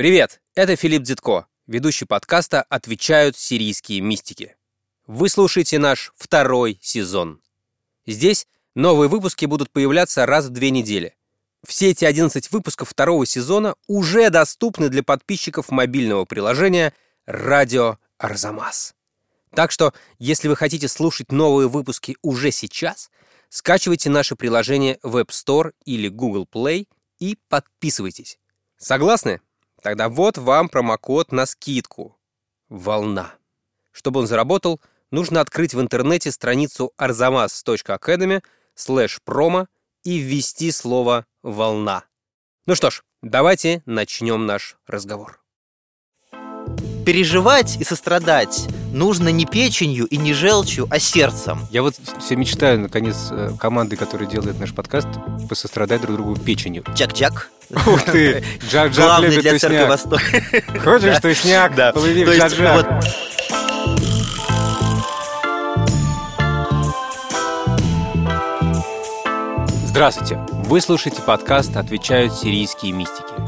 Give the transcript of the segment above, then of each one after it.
Привет, это Филипп Дзитко, ведущий подкаста «Отвечают сирийские мистики». Вы слушаете наш второй сезон. Здесь новые выпуски будут появляться раз в две недели. Все эти 11 выпусков второго сезона уже доступны для подписчиков мобильного приложения «Радио Арзамас». Так что, если вы хотите слушать новые выпуски уже сейчас, скачивайте наше приложение в App Store или Google Play и подписывайтесь. Согласны? Тогда вот вам промокод на скидку. Волна. Чтобы он заработал, нужно открыть в интернете страницу arzamas.academy слэш промо и ввести слово «волна». Ну что ж, давайте начнем наш разговор. Переживать и сострадать нужно не печенью и не желчью, а сердцем. Я вот все мечтаю, наконец, э, команды, которая делает наш подкаст, посострадать друг другу печенью. Джак-джак. Ух ты! Джак-джак любит для церкви Восток. Хочешь тусняк? Да. Плыви в джак-джак. Здравствуйте! Вы слушаете подкаст «Отвечают сирийские мистики».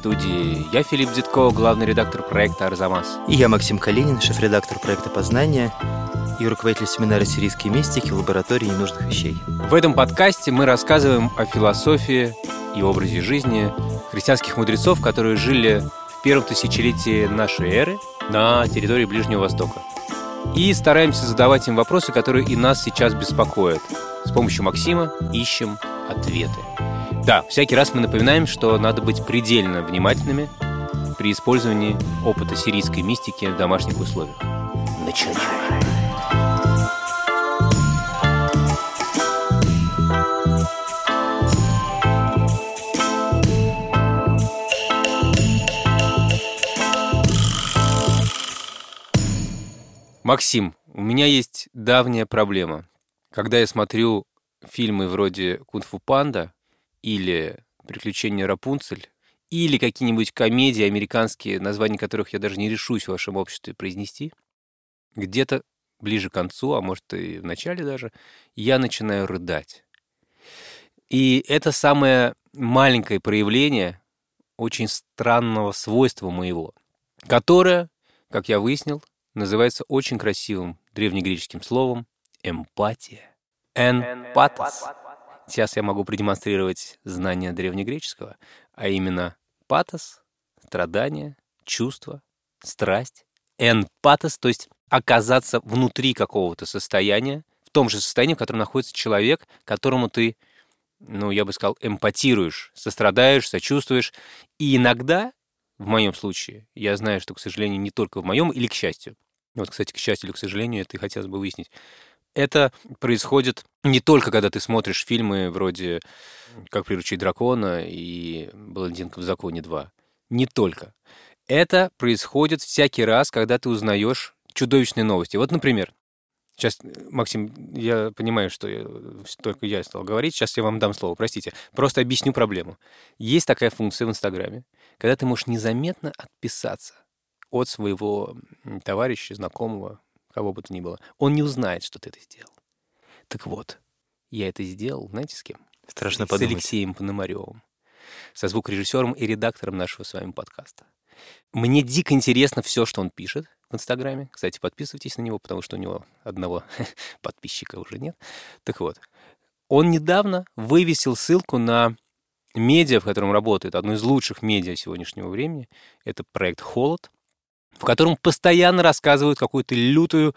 Студии я, Филипп Дзитко, главный редактор проекта «Арзамас». И я, Максим Калинин, шеф-редактор проекта «Познание» и руководитель семинара «Сирийские мистики» в лаборатории ненужных вещей. В этом подкасте мы рассказываем о философии и образе жизни христианских мудрецов, которые жили в первом тысячелетии нашей эры на территории Ближнего Востока. И стараемся задавать им вопросы, которые и нас сейчас беспокоят. С помощью Максима ищем ответы. Да, всякий раз мы напоминаем, что надо быть предельно внимательными при использовании опыта сирийской мистики в домашних условиях. Начинаем. Максим, у меня есть давняя проблема. Когда я смотрю фильмы вроде «Кунг-фу панда» или «Приключения Рапунцель», или какие-нибудь комедии американские, названия которых я даже не решусь в вашем обществе произнести, где-то ближе к концу, а может и в начале даже, я начинаю рыдать. И это самое маленькое проявление очень странного свойства моего, которое, как я выяснил, называется очень красивым древнегреческим словом эмпатия. Энпатос. Сейчас я могу продемонстрировать знание древнегреческого, а именно патос, страдание, чувство, страсть. Энпатос, то есть оказаться внутри какого-то состояния, в том же состоянии, в котором находится человек, которому ты, ну, я бы сказал, эмпатируешь, сострадаешь, сочувствуешь. И иногда в моем случае, я знаю, что, к сожалению, не только в моем, или к счастью, вот, кстати, к счастью или к сожалению, это и хотелось бы выяснить, это происходит не только, когда ты смотришь фильмы вроде «Как приручить дракона» и «Блондинка в законе 2». Не только. Это происходит всякий раз, когда ты узнаешь чудовищные новости. Вот, например, Сейчас, Максим, я понимаю, что я, только я стал говорить. Сейчас я вам дам слово, простите. Просто объясню проблему. Есть такая функция в Инстаграме, когда ты можешь незаметно отписаться от своего товарища, знакомого, кого бы то ни было. Он не узнает, что ты это сделал. Так вот, я это сделал, знаете, с кем? Страшно с подумать. Алексеем Пономаревым, со звукорежиссером и редактором нашего с вами подкаста. Мне дико интересно все, что он пишет в Инстаграме. Кстати, подписывайтесь на него, потому что у него одного подписчика уже нет. Так вот, он недавно вывесил ссылку на медиа, в котором работает, одно из лучших медиа сегодняшнего времени. Это проект «Холод», в котором постоянно рассказывают какую-то лютую,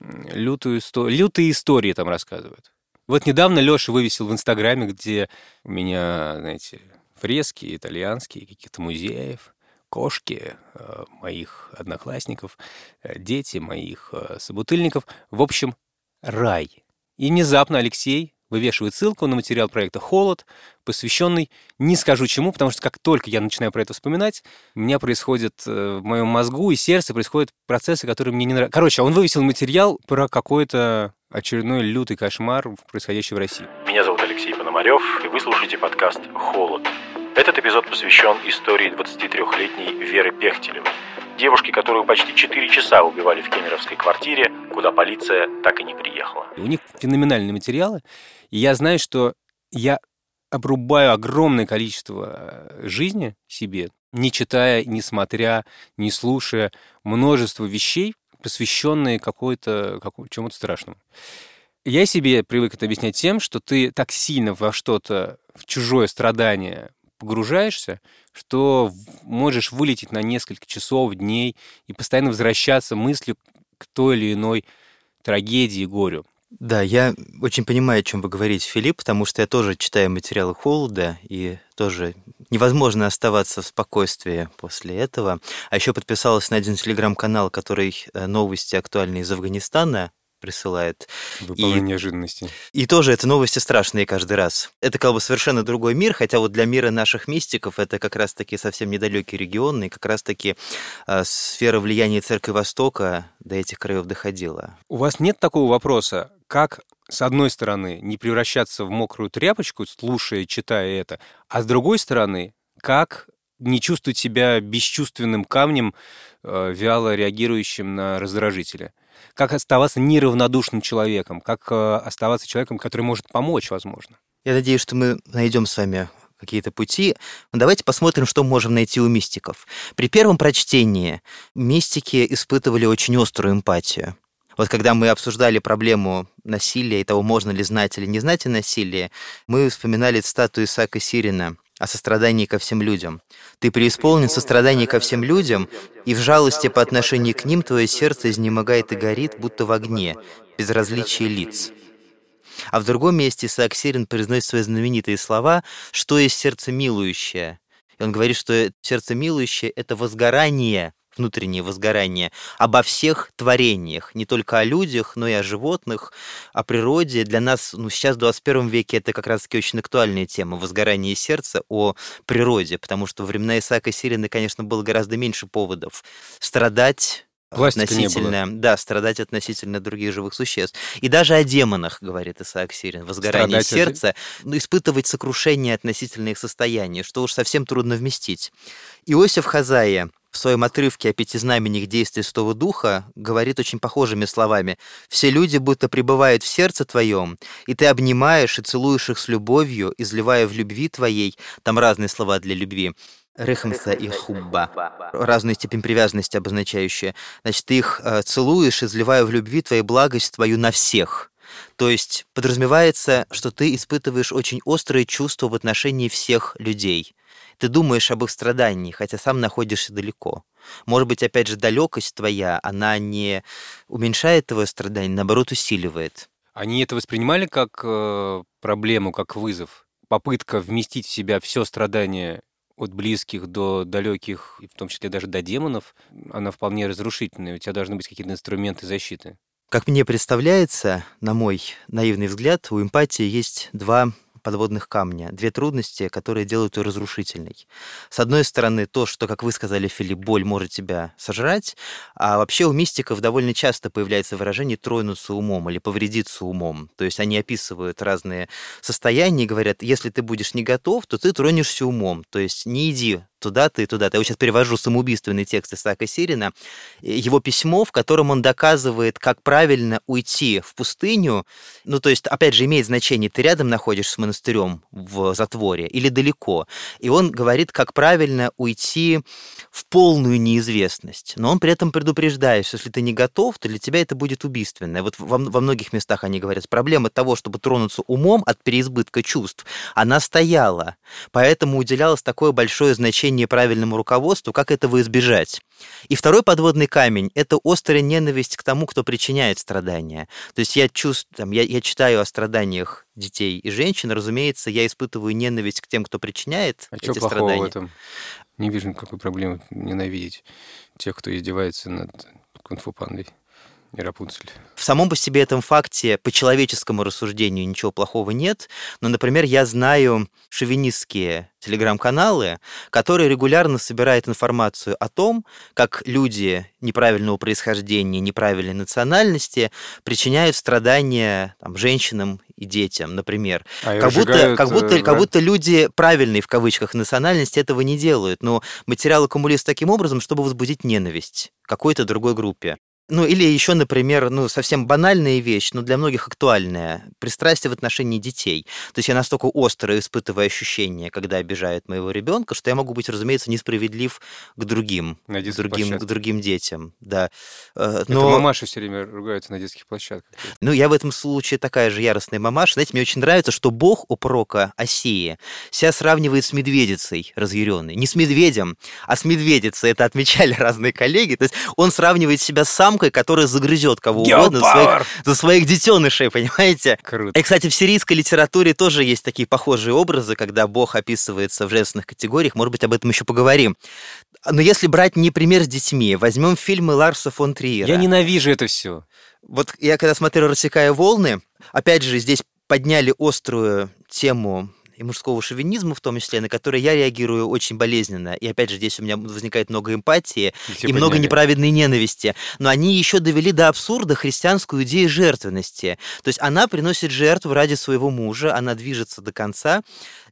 лютую, лютые истории там рассказывают. Вот недавно Леша вывесил в Инстаграме, где у меня, знаете, фрески итальянские, каких-то музеев, кошки э, моих одноклассников, э, дети моих э, собутыльников. В общем, рай. И внезапно Алексей вывешивает ссылку на материал проекта «Холод», посвященный не скажу чему, потому что как только я начинаю про это вспоминать, у меня происходит э, в моем мозгу и сердце происходят процессы, которые мне не нравятся. Короче, он вывесил материал про какой-то очередной лютый кошмар, происходящий в России. Меня зовут Алексей Пономарев, и вы слушаете подкаст «Холод». Этот эпизод посвящен истории 23-летней Веры Пехтелевой, девушки, которую почти 4 часа убивали в кемеровской квартире, куда полиция так и не приехала. У них феноменальные материалы, и я знаю, что я обрубаю огромное количество э, жизни себе, не читая, не смотря, не слушая множество вещей, посвященные какой-то, чему-то страшному. Я себе привык это объяснять тем, что ты так сильно во что-то, в чужое страдание погружаешься, что можешь вылететь на несколько часов, дней и постоянно возвращаться мыслью к той или иной трагедии, горю. Да, я очень понимаю, о чем вы говорите, Филипп, потому что я тоже читаю материалы Холода, и тоже невозможно оставаться в спокойствии после этого. А еще подписалась на один телеграм-канал, который э, новости актуальные из Афганистана присылает. Выполнение и, неожиданности. И тоже это новости страшные каждый раз. Это как бы совершенно другой мир, хотя вот для мира наших мистиков это как раз-таки совсем недалекий регион, и как раз-таки э, сфера влияния Церкви Востока до этих краев доходила. У вас нет такого вопроса, как с одной стороны, не превращаться в мокрую тряпочку, слушая, читая это, а с другой стороны, как не чувствовать себя бесчувственным камнем, э, вяло реагирующим на раздражители как оставаться неравнодушным человеком, как э, оставаться человеком, который может помочь, возможно. Я надеюсь, что мы найдем с вами какие-то пути. Давайте посмотрим, что можем найти у мистиков. При первом прочтении мистики испытывали очень острую эмпатию. Вот когда мы обсуждали проблему насилия и того, можно ли знать или не знать о насилии, мы вспоминали статую Исаака Сирина – о сострадании ко всем людям. Ты преисполнен сострадание ко всем людям, и в жалости по отношению к ним твое сердце изнемогает и горит, будто в огне, без различия лиц. А в другом месте Исаак Сирин произносит свои знаменитые слова «Что есть сердце милующее?» И он говорит, что сердце милующее — это возгорание внутреннее возгорание, обо всех творениях, не только о людях, но и о животных, о природе. Для нас ну, сейчас в 21 веке это как раз-таки очень актуальная тема, возгорание сердца о природе, потому что во времена Исаака Сирина, конечно, было гораздо меньше поводов страдать Пластика относительно, да, страдать относительно других живых существ. И даже о демонах, говорит Исаак Сирин, возгорание страдать сердца, ну, испытывать сокрушение относительно их состояния, что уж совсем трудно вместить. Иосиф Хазая в своем отрывке о пяти знаменях действия Святого Духа говорит очень похожими словами. «Все люди будто пребывают в сердце твоем, и ты обнимаешь и целуешь их с любовью, изливая в любви твоей». Там разные слова для любви. Рехмса и хубба. Разную степень привязанности обозначающие. Значит, ты их э, целуешь, изливая в любви твою благость твою на всех. То есть подразумевается, что ты испытываешь очень острые чувства в отношении всех людей. Ты думаешь об их страдании, хотя сам находишься далеко. Может быть, опять же, далекость твоя, она не уменьшает твое страдание, наоборот, усиливает. Они это воспринимали как э, проблему, как вызов? Попытка вместить в себя все страдание от близких до далеких, в том числе даже до демонов, она вполне разрушительная. У тебя должны быть какие-то инструменты защиты. Как мне представляется, на мой наивный взгляд, у эмпатии есть два подводных камня, две трудности, которые делают ее разрушительной. С одной стороны, то, что, как вы сказали, Филипп, боль может тебя сожрать, а вообще у мистиков довольно часто появляется выражение «тронуться умом» или «повредиться умом». То есть они описывают разные состояния и говорят, если ты будешь не готов, то ты тронешься умом. То есть не иди туда-то и туда-то. Я сейчас перевожу самоубийственный текст Исаака Сирина, его письмо, в котором он доказывает, как правильно уйти в пустыню. Ну, то есть, опять же, имеет значение, ты рядом находишься с монастырем в затворе или далеко. И он говорит, как правильно уйти в полную неизвестность. Но он при этом предупреждает, что если ты не готов, то для тебя это будет убийственно. Вот во, во многих местах они говорят, проблема того, чтобы тронуться умом от переизбытка чувств, она стояла. Поэтому уделялось такое большое значение обучение правильному руководству, как этого избежать. И второй подводный камень – это острая ненависть к тому, кто причиняет страдания. То есть я чувствую, там, я, я читаю о страданиях детей и женщин, разумеется, я испытываю ненависть к тем, кто причиняет а эти что страдания. в этом? Не вижу никакой проблемы ненавидеть тех, кто издевается над кунг-фу пандой и Рапунцель. В самом по себе этом факте по человеческому рассуждению ничего плохого нет, но, например, я знаю шовинистские телеграм-каналы, которые регулярно собирают информацию о том, как люди неправильного происхождения, неправильной национальности причиняют страдания там, женщинам и детям, например. А как, будто, как, будто, э, как будто люди правильные в кавычках национальности этого не делают, но материал аккумулируется таким образом, чтобы возбудить ненависть какой-то другой группе. Ну, или еще, например, ну, совсем банальная вещь, но для многих актуальная. Пристрастие в отношении детей. То есть я настолько остро испытываю ощущения, когда обижают моего ребенка, что я могу быть, разумеется, несправедлив к другим, На к другим, к площадке. другим детям. Да. Э, Это Но, мамаши все время ругаются на детских площадках. ну, я в этом случае такая же яростная мамаша. Знаете, мне очень нравится, что бог у пророка Осии себя сравнивает с медведицей разъяренной. Не с медведем, а с медведицей. Это отмечали разные коллеги. То есть он сравнивает себя с самкой, которая загрызет кого угодно за своих, за своих детенышей, понимаете? Круто. И, кстати, в сирийской литературе тоже есть такие похожие образы, когда Бог описывается в женственных категориях. Может быть, об этом еще поговорим. Но если брать не пример с детьми, возьмем фильмы Ларса фон Триера. Я ненавижу это все. Вот я когда смотрел «Рассекая волны», опять же, здесь подняли острую тему и мужского шовинизма в том числе, на который я реагирую очень болезненно. И опять же, здесь у меня возникает много эмпатии и много неправедной ненависти. Но они еще довели до абсурда христианскую идею жертвенности. То есть она приносит жертву ради своего мужа, она движется до конца.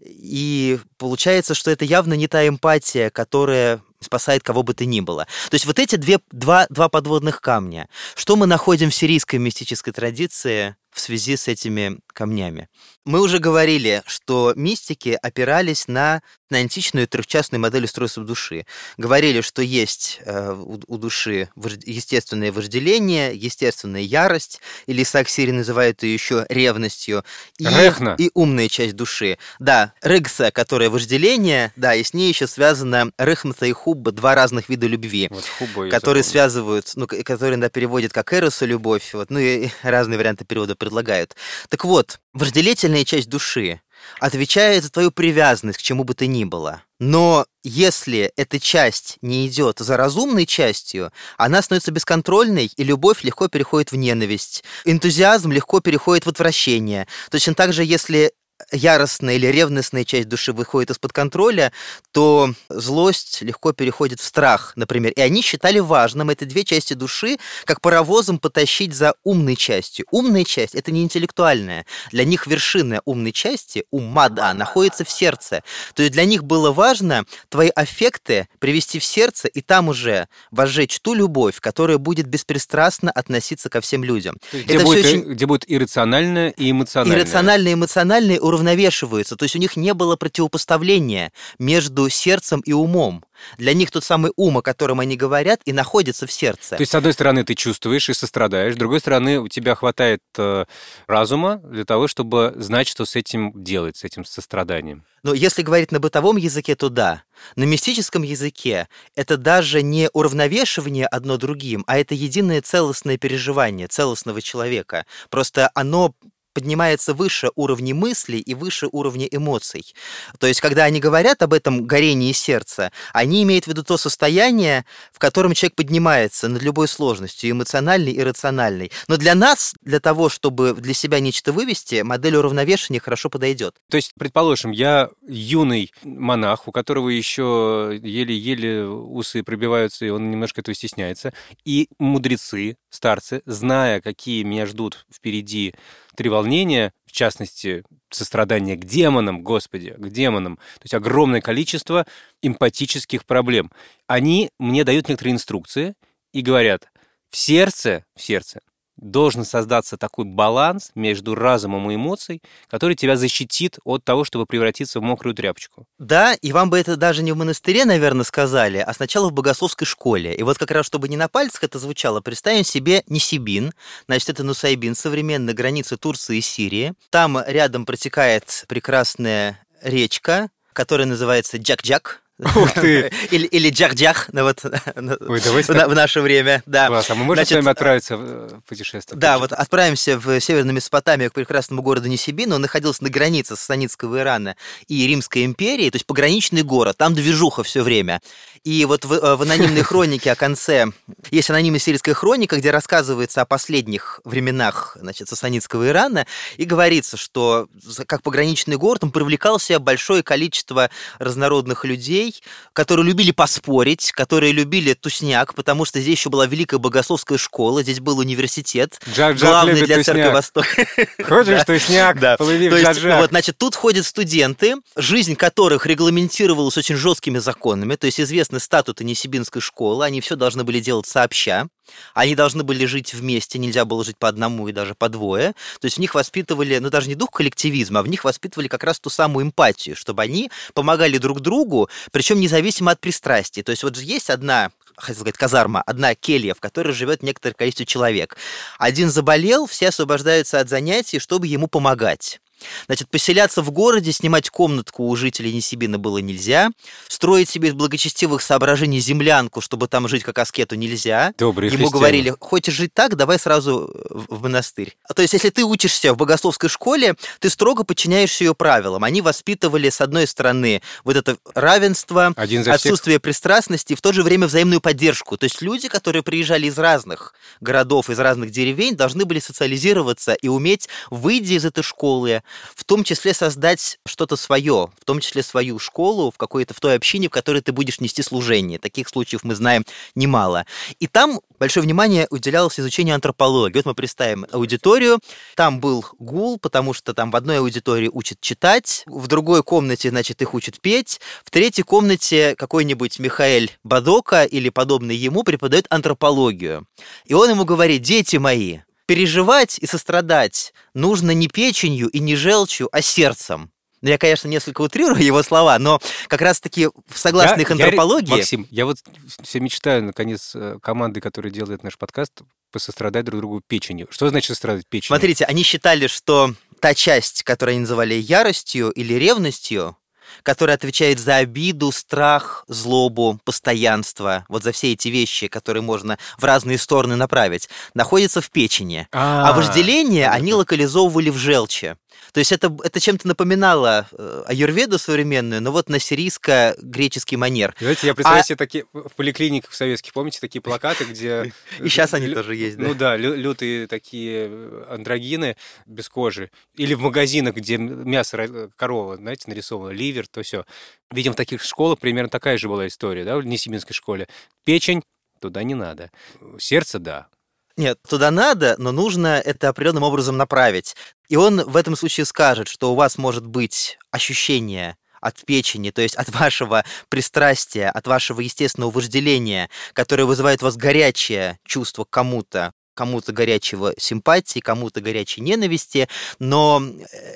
И получается, что это явно не та эмпатия, которая спасает кого бы то ни было. То есть вот эти две, два, два подводных камня. Что мы находим в сирийской мистической традиции в связи с этими камнями? Мы уже говорили, что мистики опирались на, на античную трехчастную модель устройства души. Говорили, что есть э, у, у души естественное вожделение, естественная ярость, или Исаак Сири называет ее еще ревностью, и, Рехна. и умная часть души. Да, рыгса, которая вожделение, да, и с ней еще связано рыхмса и хубба, два разных вида любви Вот которые запомнил. связывают, ну, которые да, переводят как эрос и любовь, вот, ну и разные варианты перевода предлагают. Так вот, вожделительная часть души отвечает за твою привязанность к чему бы то ни было. Но если эта часть не идет за разумной частью, она становится бесконтрольной, и любовь легко переходит в ненависть. Энтузиазм легко переходит в отвращение. Точно так же, если яростная или ревностная часть души выходит из-под контроля, то злость легко переходит в страх, например. И они считали важным эти две части души как паровозом потащить за умной частью. Умная часть — это не интеллектуальная. Для них вершина умной части, ума, да, находится в сердце. То есть для них было важно твои аффекты привести в сердце и там уже возжечь ту любовь, которая будет беспристрастно относиться ко всем людям. Где это будет, э, очень- где будет иррациональное и эмоциональное. Иррациональное и эмоциональное уравновешиваются. То есть у них не было противопоставления между сердцем и умом. Для них тот самый ум, о котором они говорят, и находится в сердце. То есть, с одной стороны, ты чувствуешь и сострадаешь, с другой стороны, у тебя хватает э, разума для того, чтобы знать, что с этим делать, с этим состраданием. Но если говорить на бытовом языке, то да. На мистическом языке это даже не уравновешивание одно другим, а это единое целостное переживание целостного человека. Просто оно поднимается выше уровней мыслей и выше уровня эмоций. То есть, когда они говорят об этом горении сердца, они имеют в виду то состояние, в котором человек поднимается над любой сложностью, эмоциональной и рациональной. Но для нас, для того, чтобы для себя нечто вывести, модель уравновешения хорошо подойдет. То есть, предположим, я юный монах, у которого еще еле-еле усы пробиваются, и он немножко этого стесняется, и мудрецы, старцы, зная, какие меня ждут впереди три волнения, в частности, сострадание к демонам, Господи, к демонам, то есть огромное количество эмпатических проблем. Они мне дают некоторые инструкции и говорят, в сердце, в сердце должен создаться такой баланс между разумом и эмоцией, который тебя защитит от того, чтобы превратиться в мокрую тряпочку. Да, и вам бы это даже не в монастыре, наверное, сказали, а сначала в богословской школе. И вот как раз, чтобы не на пальцах это звучало, представим себе Нисибин, значит, это Нусайбин, современная граница Турции и Сирии. Там рядом протекает прекрасная речка, которая называется Джак-Джак. Ух ты! Или, или Джах-Джах, ну вот, Ой, в, на- в наше время, да. Класс. А мы можем Значит, с вами отправиться в э, путешествие? Да, вот отправимся в Северную Месопотамию к прекрасному городу Нисибин. Он находился на границе Сасанидского Ирана и Римской империи, то есть пограничный город. Там движуха все время. И вот в, э, в анонимной хронике о конце есть анонимная сирийская хроника, где рассказывается о последних временах значит, Сасанидского Ирана, и говорится, что как пограничный город он привлекал в себя большое количество разнородных людей, которые любили поспорить, которые любили тусняк, потому что здесь еще была великая богословская школа, здесь был университет, Джак-Джак главный для церкви тусняк. Востока. Хочешь Да. тусняк? Да. Плыви в То есть, Джак-Джак. вот, значит, тут ходят студенты, жизнь которых регламентировалась очень жесткими законами. То есть известно, статуту Несибинской школы, они все должны были делать сообща, они должны были жить вместе, нельзя было жить по одному и даже по двое. То есть в них воспитывали, ну даже не дух коллективизма, а в них воспитывали как раз ту самую эмпатию, чтобы они помогали друг другу, причем независимо от пристрастий. То есть вот же есть одна хотел сказать, казарма, одна келья, в которой живет некоторое количество человек. Один заболел, все освобождаются от занятий, чтобы ему помогать. Значит, поселяться в городе, снимать комнатку у жителей Несибина было нельзя. Строить себе из благочестивых соображений землянку, чтобы там жить как аскету, нельзя. Добрые Ему христиане. говорили, хочешь жить так, давай сразу в в монастырь. То есть, если ты учишься в богословской школе, ты строго подчиняешься ее правилам. Они воспитывали, с одной стороны, вот это равенство, за всех. отсутствие пристрастности, и в то же время взаимную поддержку. То есть люди, которые приезжали из разных городов, из разных деревень, должны были социализироваться и уметь, выйдя из этой школы, в том числе создать что-то свое, в том числе свою школу в какой-то в той общине, в которой ты будешь нести служение. Таких случаев мы знаем немало. И там большое внимание уделялось изучению антропологии. Вот мы представим аудиторию. Там был гул, потому что там в одной аудитории учат читать, в другой комнате, значит, их учат петь, в третьей комнате какой-нибудь Михаэль Бадока или подобный ему преподает антропологию. И он ему говорит, дети мои, переживать и сострадать нужно не печенью и не желчью, а сердцем. Ну, я, конечно, несколько утрирую его слова, но как раз-таки согласно Я- их я антропологии... Максим, я вот все мечтаю, наконец, э, команды, которая делает наш подкаст, посострадать друг другу печенью. Что значит сострадать печенью? Смотрите, они считали, что та часть, которую они называли яростью или ревностью, которая отвечает за обиду, страх, злобу, постоянство, вот за все эти вещи, которые можно в разные стороны направить, находится в печени. А вожделение они локализовывали в желчи. То есть это, это чем-то напоминало э, аюрведу современную, но вот на сирийско-греческий манер. Знаете, я представляю А- себе такие в поликлиниках советских, помните, такие плакаты, где... И сейчас они тоже есть, да. Ну да, лю- лютые такие э, андрогины без кожи. Или в магазинах, где мясо ра- корова, знаете, нарисовано, ливер, то все. Видимо, в таких школах примерно такая же была история, да, в Несибинской школе. Печень туда не надо. Сердце, да. Нет, туда надо, но нужно это определенным образом направить. И он в этом случае скажет, что у вас может быть ощущение от печени, то есть от вашего пристрастия, от вашего естественного вожделения, которое вызывает у вас горячее чувство к кому-то, кому-то горячего симпатии, кому-то горячей ненависти, но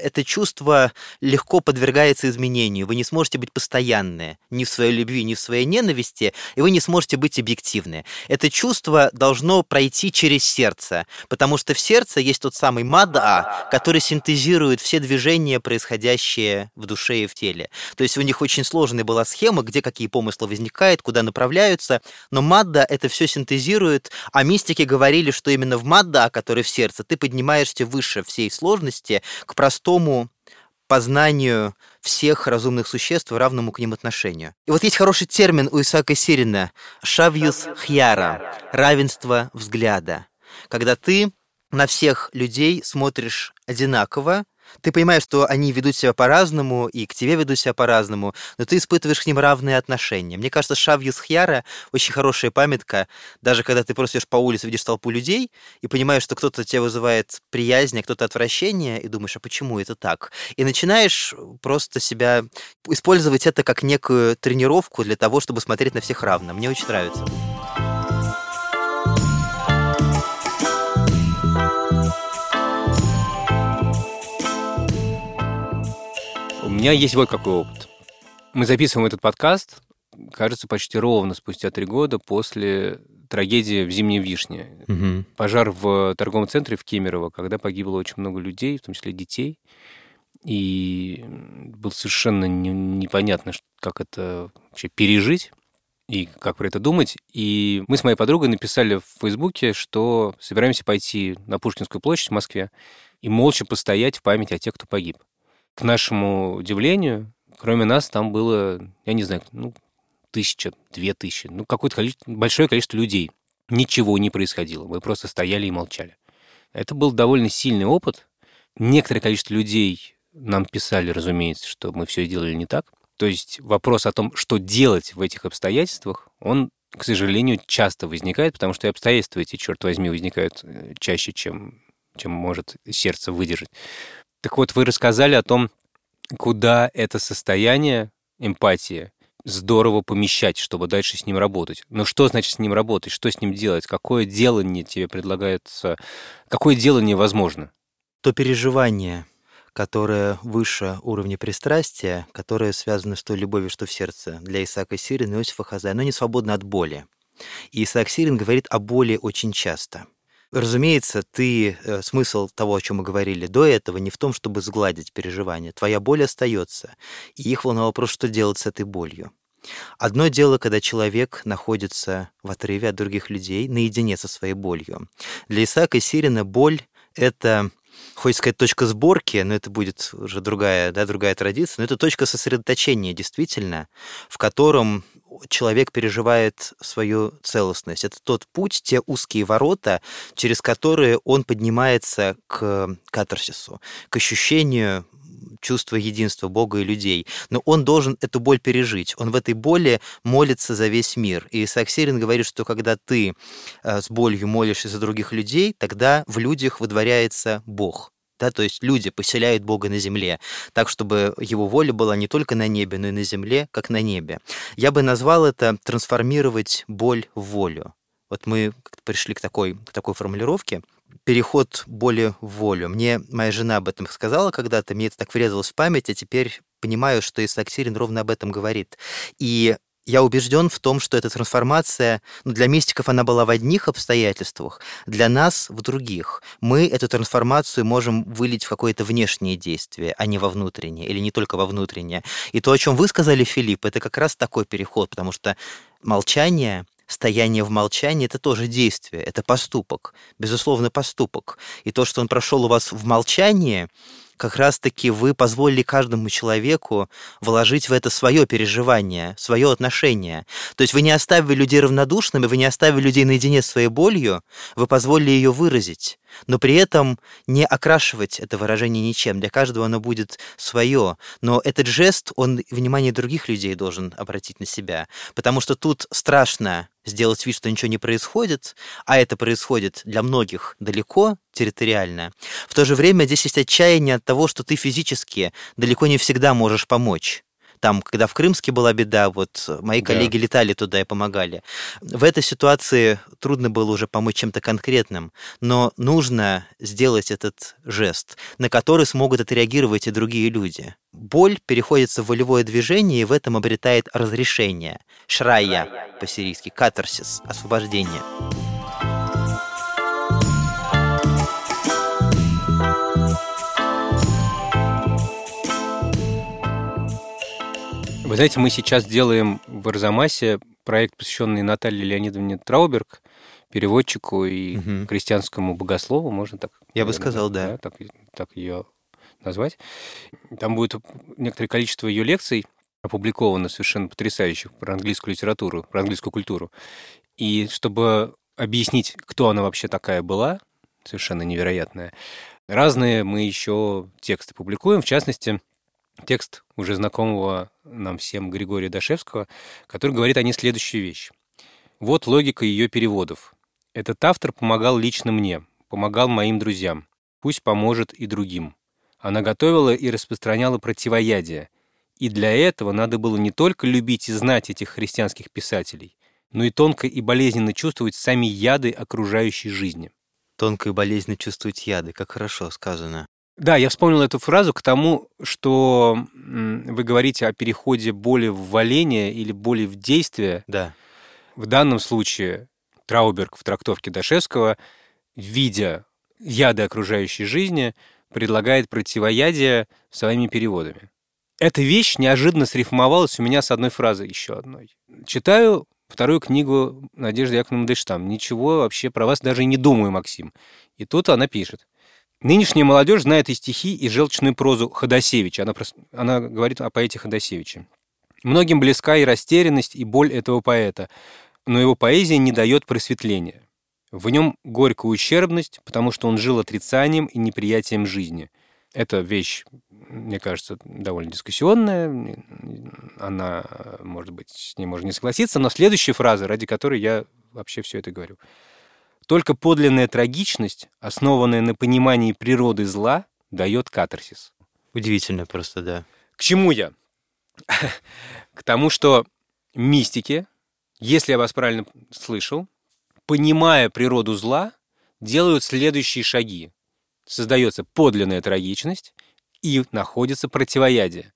это чувство легко подвергается изменению. Вы не сможете быть постоянны ни в своей любви, ни в своей ненависти, и вы не сможете быть объективны. Это чувство должно пройти через сердце, потому что в сердце есть тот самый мада, который синтезирует все движения, происходящие в душе и в теле. То есть у них очень сложная была схема, где какие помыслы возникают, куда направляются, но мадда это все синтезирует, а мистики говорили, что именно в мадда, который в сердце, ты поднимаешься выше всей сложности к простому познанию всех разумных существ равному к ним отношению. И вот есть хороший термин у Исаака Сирина «шавьюс хьяра» — равенство взгляда. Когда ты на всех людей смотришь одинаково, ты понимаешь, что они ведут себя по-разному, и к тебе ведут себя по-разному, но ты испытываешь к ним равные отношения. Мне кажется, Шавьюс Хьяра очень хорошая памятка, даже когда ты просто идешь по улице, видишь толпу людей, и понимаешь, что кто-то тебя вызывает приязнь, а кто-то отвращение, и думаешь, а почему это так? И начинаешь просто себя использовать это как некую тренировку для того, чтобы смотреть на всех равно. Мне очень нравится. Меня есть вот какой опыт. Мы записываем этот подкаст, кажется, почти ровно спустя три года после трагедии в Зимней Вишне. Пожар в торговом центре в Кемерово, когда погибло очень много людей, в том числе детей. И было совершенно не- непонятно, как это вообще пережить и как про это думать. И мы с моей подругой написали в Фейсбуке, что собираемся пойти на Пушкинскую площадь в Москве и молча постоять в память о тех, кто погиб. К нашему удивлению, кроме нас, там было, я не знаю, ну, тысяча, две тысячи, ну, какое-то количество, большое количество людей. Ничего не происходило, мы просто стояли и молчали. Это был довольно сильный опыт. Некоторое количество людей нам писали, разумеется, что мы все делали не так. То есть вопрос о том, что делать в этих обстоятельствах, он, к сожалению, часто возникает, потому что и обстоятельства эти, черт возьми, возникают э, чаще, чем, чем может сердце выдержать. Так вот, вы рассказали о том, куда это состояние, эмпатия, здорово помещать, чтобы дальше с ним работать. Но что значит с ним работать? Что с ним делать? Какое делание тебе предлагается? Какое делание возможно? То переживание, которое выше уровня пристрастия, которое связано с той любовью, что в сердце для Исаака Сирина и Иосифа Хазая, но не свободно от боли. И Исаак Сирин говорит о боли очень часто. Разумеется, ты э, смысл того, о чем мы говорили до этого, не в том, чтобы сгладить переживания. Твоя боль остается. И их волновал вопрос, что делать с этой болью. Одно дело, когда человек находится в отрыве от других людей, наедине со своей болью. Для Исаака Сирина боль — это хочется сказать, точка сборки, но это будет уже другая, да, другая традиция, но это точка сосредоточения, действительно, в котором человек переживает свою целостность. Это тот путь, те узкие ворота, через которые он поднимается к катарсису, к ощущению чувства единства Бога и людей. Но он должен эту боль пережить. Он в этой боли молится за весь мир. И Исаак Сирин говорит, что когда ты э, с болью молишься за других людей, тогда в людях выдворяется Бог. Да, то есть люди поселяют Бога на земле, так, чтобы его воля была не только на небе, но и на земле, как на небе. Я бы назвал это трансформировать боль в волю. Вот мы пришли к такой, к такой формулировке переход боли в волю. Мне моя жена об этом сказала когда-то, мне это так врезалось в память, а теперь понимаю, что Исаак Сирин ровно об этом говорит. И я убежден в том, что эта трансформация, ну, для мистиков она была в одних обстоятельствах, для нас в других. Мы эту трансформацию можем вылить в какое-то внешнее действие, а не во внутреннее, или не только во внутреннее. И то, о чем вы сказали, Филипп, это как раз такой переход, потому что молчание стояние в молчании — это тоже действие, это поступок, безусловно, поступок. И то, что он прошел у вас в молчании, как раз-таки вы позволили каждому человеку вложить в это свое переживание, свое отношение. То есть вы не оставили людей равнодушными, вы не оставили людей наедине с своей болью, вы позволили ее выразить но при этом не окрашивать это выражение ничем. Для каждого оно будет свое. Но этот жест, он внимание других людей должен обратить на себя. Потому что тут страшно сделать вид, что ничего не происходит, а это происходит для многих далеко, территориально. В то же время здесь есть отчаяние от того, что ты физически далеко не всегда можешь помочь. Там, когда в Крымске была беда, вот мои коллеги да. летали туда и помогали. В этой ситуации трудно было уже помочь чем-то конкретным, но нужно сделать этот жест, на который смогут отреагировать и другие люди. Боль переходит в волевое движение и в этом обретает разрешение. Шрая по-сирийски, катарсис, освобождение. Вы знаете, мы сейчас делаем в Арзамасе проект, посвященный Наталье Леонидовне Трауберг, переводчику и угу. крестьянскому богослову, можно так? Я бы сказал, да. да так, так ее назвать. Там будет некоторое количество ее лекций опубликовано совершенно потрясающих про английскую литературу, про английскую культуру. И чтобы объяснить, кто она вообще такая была, совершенно невероятная, разные мы еще тексты публикуем. В частности, текст уже знакомого нам всем Григория Дашевского, который говорит о ней следующую вещь. Вот логика ее переводов. Этот автор помогал лично мне, помогал моим друзьям. Пусть поможет и другим. Она готовила и распространяла противоядие. И для этого надо было не только любить и знать этих христианских писателей, но и тонко и болезненно чувствовать сами яды окружающей жизни. Тонко и болезненно чувствовать яды, как хорошо сказано. Да, я вспомнил эту фразу к тому, что вы говорите о переходе боли в валение или боли в действие. Да. В данном случае Трауберг в трактовке Дашевского, видя яды окружающей жизни, предлагает противоядие своими переводами. Эта вещь неожиданно срифмовалась у меня с одной фразой еще одной. Читаю вторую книгу Надежды Яковлевны Мандельштам. Ничего вообще про вас даже не думаю, Максим. И тут она пишет. Нынешняя молодежь знает и стихи, и желчную прозу Ходосевича. Она, она говорит о поэте Ходосевиче. Многим близка и растерянность, и боль этого поэта, но его поэзия не дает просветления. В нем горькая ущербность, потому что он жил отрицанием и неприятием жизни. Эта вещь, мне кажется, довольно дискуссионная. Она, может быть, с ней можно не согласиться, но следующая фраза, ради которой я вообще все это говорю – только подлинная трагичность, основанная на понимании природы зла, дает катарсис. Удивительно просто, да. К чему я? К тому, что мистики, если я вас правильно слышал, понимая природу зла, делают следующие шаги. Создается подлинная трагичность и находится противоядие.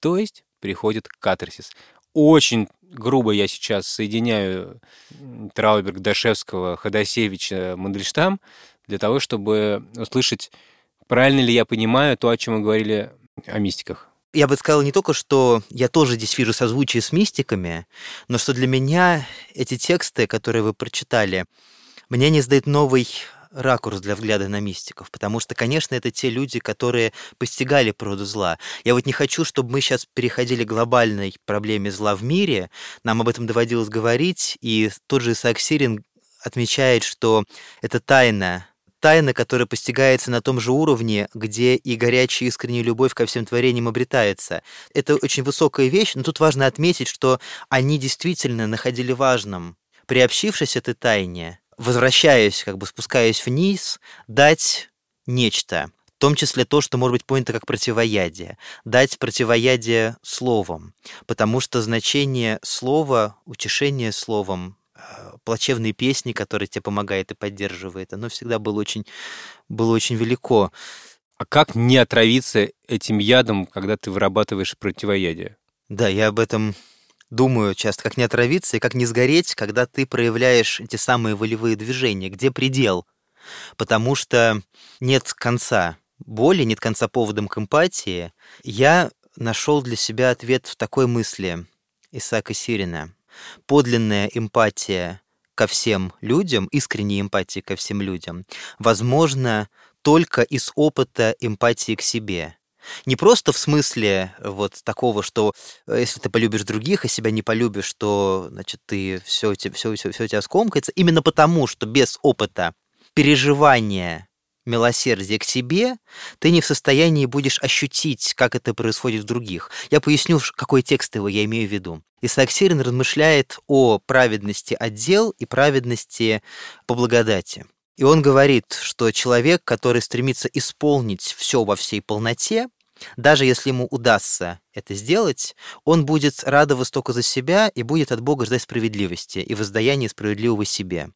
То есть приходит катарсис. Очень грубо я сейчас соединяю Трауберг, Дашевского, Ходосевича, Мандельштам для того, чтобы услышать, правильно ли я понимаю то, о чем мы говорили о мистиках. Я бы сказал не только, что я тоже здесь вижу созвучие с мистиками, но что для меня эти тексты, которые вы прочитали, мне не сдают новый ракурс для взгляда на мистиков, потому что, конечно, это те люди, которые постигали природу зла. Я вот не хочу, чтобы мы сейчас переходили к глобальной проблеме зла в мире, нам об этом доводилось говорить, и тот же Исаак Сирин отмечает, что это тайна, тайна, которая постигается на том же уровне, где и горячая искренняя любовь ко всем творениям обретается. Это очень высокая вещь, но тут важно отметить, что они действительно находили важным, приобщившись этой тайне, возвращаясь, как бы спускаясь вниз, дать нечто, в том числе то, что может быть понято как противоядие, дать противоядие словом, потому что значение слова, утешение словом, э, плачевные песни, которые тебе помогает и поддерживает, оно всегда было очень, было очень велико. А как не отравиться этим ядом, когда ты вырабатываешь противоядие? Да, я об этом думаю часто, как не отравиться и как не сгореть, когда ты проявляешь эти самые волевые движения, где предел. Потому что нет конца боли, нет конца поводом к эмпатии. Я нашел для себя ответ в такой мысли Исаака Сирина. Подлинная эмпатия ко всем людям, искренняя эмпатия ко всем людям, возможно только из опыта эмпатии к себе. Не просто в смысле э, вот такого, что э, если ты полюбишь других, а себя не полюбишь, то, значит, ты все, все, все, все у тебя скомкается. Именно потому, что без опыта переживания милосердия к себе, ты не в состоянии будешь ощутить, как это происходит в других. Я поясню, какой текст его я имею в виду. Исаак Сирин размышляет о праведности отдел и праведности по благодати. И он говорит, что человек, который стремится исполнить все во всей полноте, даже если ему удастся это сделать, он будет радоваться только за себя и будет от Бога ждать справедливости и воздаяния справедливого себе.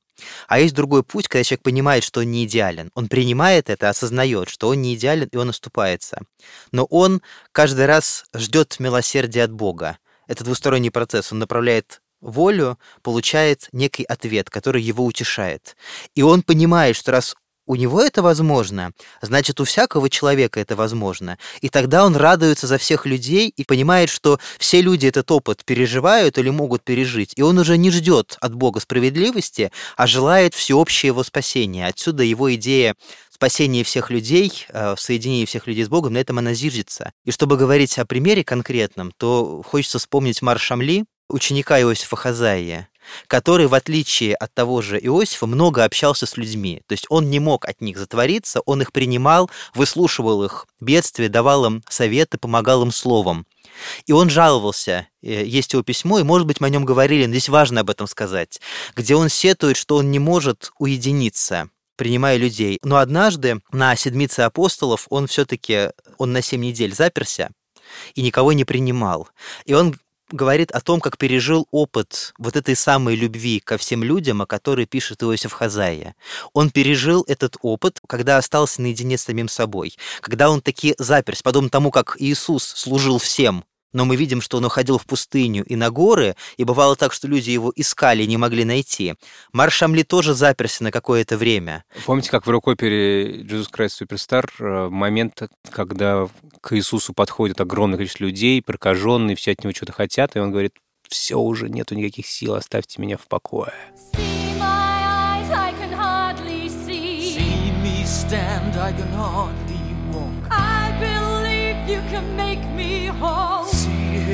А есть другой путь, когда человек понимает, что он не идеален. Он принимает это, осознает, что он не идеален, и он оступается. Но он каждый раз ждет милосердия от Бога. Это двусторонний процесс. Он направляет волю, получает некий ответ, который его утешает. И он понимает, что раз у него это возможно, значит, у всякого человека это возможно. И тогда он радуется за всех людей и понимает, что все люди этот опыт переживают или могут пережить. И он уже не ждет от Бога справедливости, а желает всеобщее его спасения. Отсюда его идея спасения всех людей, э, соединения всех людей с Богом, на этом она зиждется. И чтобы говорить о примере конкретном, то хочется вспомнить Марш Шамли, ученика Иосифа Хазаия, который, в отличие от того же Иосифа, много общался с людьми. То есть он не мог от них затвориться, он их принимал, выслушивал их бедствия, давал им советы, помогал им словом. И он жаловался, э, есть его письмо, и, может быть, мы о нем говорили, но здесь важно об этом сказать, где он сетует, что он не может уединиться, принимая людей. Но однажды на седмице апостолов он все-таки, он на семь недель заперся, и никого не принимал. И он говорит о том, как пережил опыт вот этой самой любви ко всем людям, о которой пишет Иосиф Хазая. Он пережил этот опыт, когда остался наедине с самим собой, когда он таки заперся, подобно тому, как Иисус служил всем, но мы видим, что он уходил в пустыню и на горы, и бывало так, что люди его искали и не могли найти. Марш Шамли тоже заперся на какое-то время. Помните, как в рок-опере «Jesus Christ Superstar» э, момент, когда к Иисусу подходит огромное количество людей, прокаженные, все от него что-то хотят, и он говорит, все уже, нету никаких сил, оставьте меня в покое. stand, I can hardly walk. I believe you can make me whole.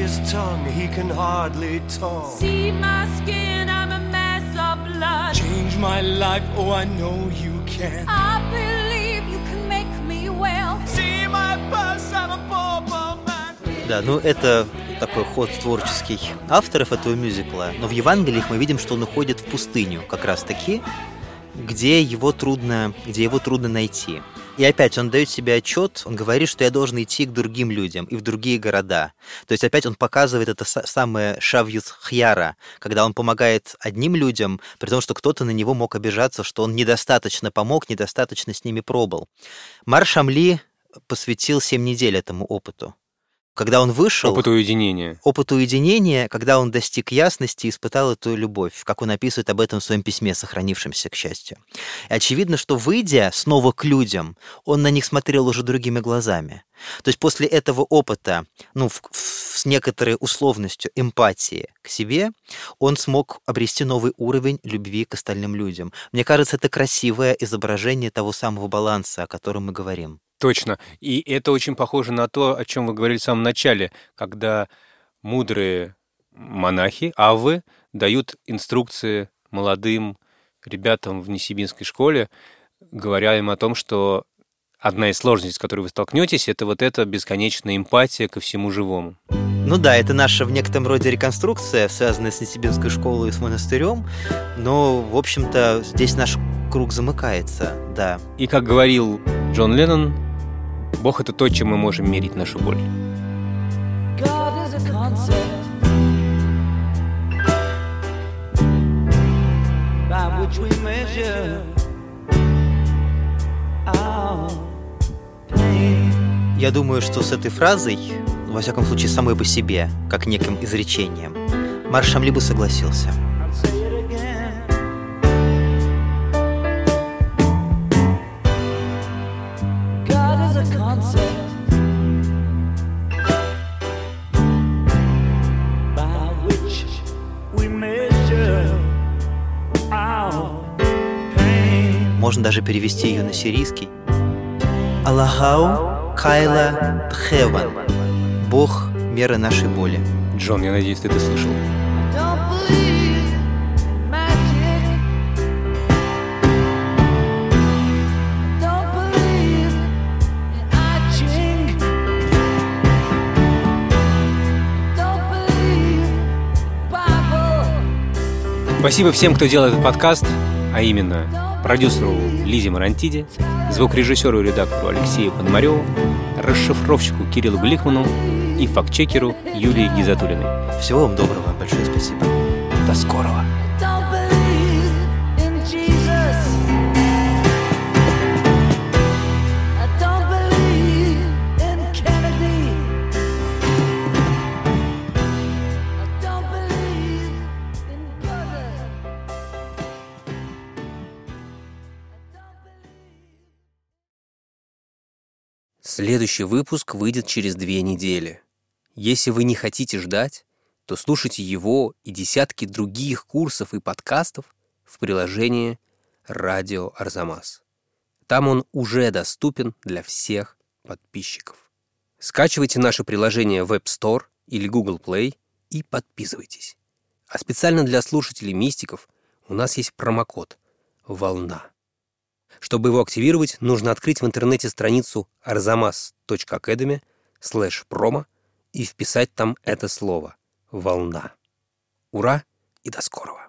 See his tongue, he can hardly talk. See my skin, I'm a mess of blood. Change my life, oh, I know you can. I believe you can make me well. See my pulse, I'm a poor man. Да, ну это такой ход творческий авторов этого мюзикла, но в Евангелиях мы видим, что он уходит в пустыню как раз таки где его трудно, где его трудно найти. И опять он дает себе отчет, он говорит, что я должен идти к другим людям и в другие города. То есть опять он показывает это самое шавьют хьяра, когда он помогает одним людям, при том, что кто-то на него мог обижаться, что он недостаточно помог, недостаточно с ними пробыл. Мар Шамли посвятил 7 недель этому опыту. Когда он вышел... Опыт уединения. Опыт уединения, когда он достиг ясности и испытал эту любовь, как он описывает об этом в своем письме, сохранившемся, к счастью. И очевидно, что выйдя снова к людям, он на них смотрел уже другими глазами. То есть после этого опыта, ну, в, в, с некоторой условностью эмпатии к себе, он смог обрести новый уровень любви к остальным людям. Мне кажется, это красивое изображение того самого баланса, о котором мы говорим. Точно. И это очень похоже на то, о чем вы говорили в самом начале, когда мудрые монахи, авы, дают инструкции молодым ребятам в Несибинской школе, говоря им о том, что одна из сложностей, с которой вы столкнетесь, это вот эта бесконечная эмпатия ко всему живому. Ну да, это наша в некотором роде реконструкция, связанная с Несибинской школой и с монастырем, но, в общем-то, здесь наш круг замыкается, да. И как говорил Джон Леннон, Бог — это то, чем мы можем мерить нашу боль. Я думаю, что с этой фразой, во всяком случае, самой по себе, как неким изречением, Маршам либо согласился — Можно даже перевести ее на сирийский. Аллахау Кайла Тхеван. Бог меры нашей боли. Джон, я надеюсь, ты это слышал. Спасибо всем, кто делает этот подкаст, а именно продюсеру Лизе Марантиде, звукорежиссеру и редактору Алексею Пономареву, расшифровщику Кириллу Глихману и фактчекеру Юлии Гизатулиной. Всего вам доброго, большое спасибо. До скорого. Следующий выпуск выйдет через две недели. Если вы не хотите ждать, то слушайте его и десятки других курсов и подкастов в приложении «Радио Арзамас». Там он уже доступен для всех подписчиков. Скачивайте наше приложение в App Store или Google Play и подписывайтесь. А специально для слушателей мистиков у нас есть промокод «Волна». Чтобы его активировать, нужно открыть в интернете страницу arzamas.academy slash promo и вписать там это слово «Волна». Ура и до скорого!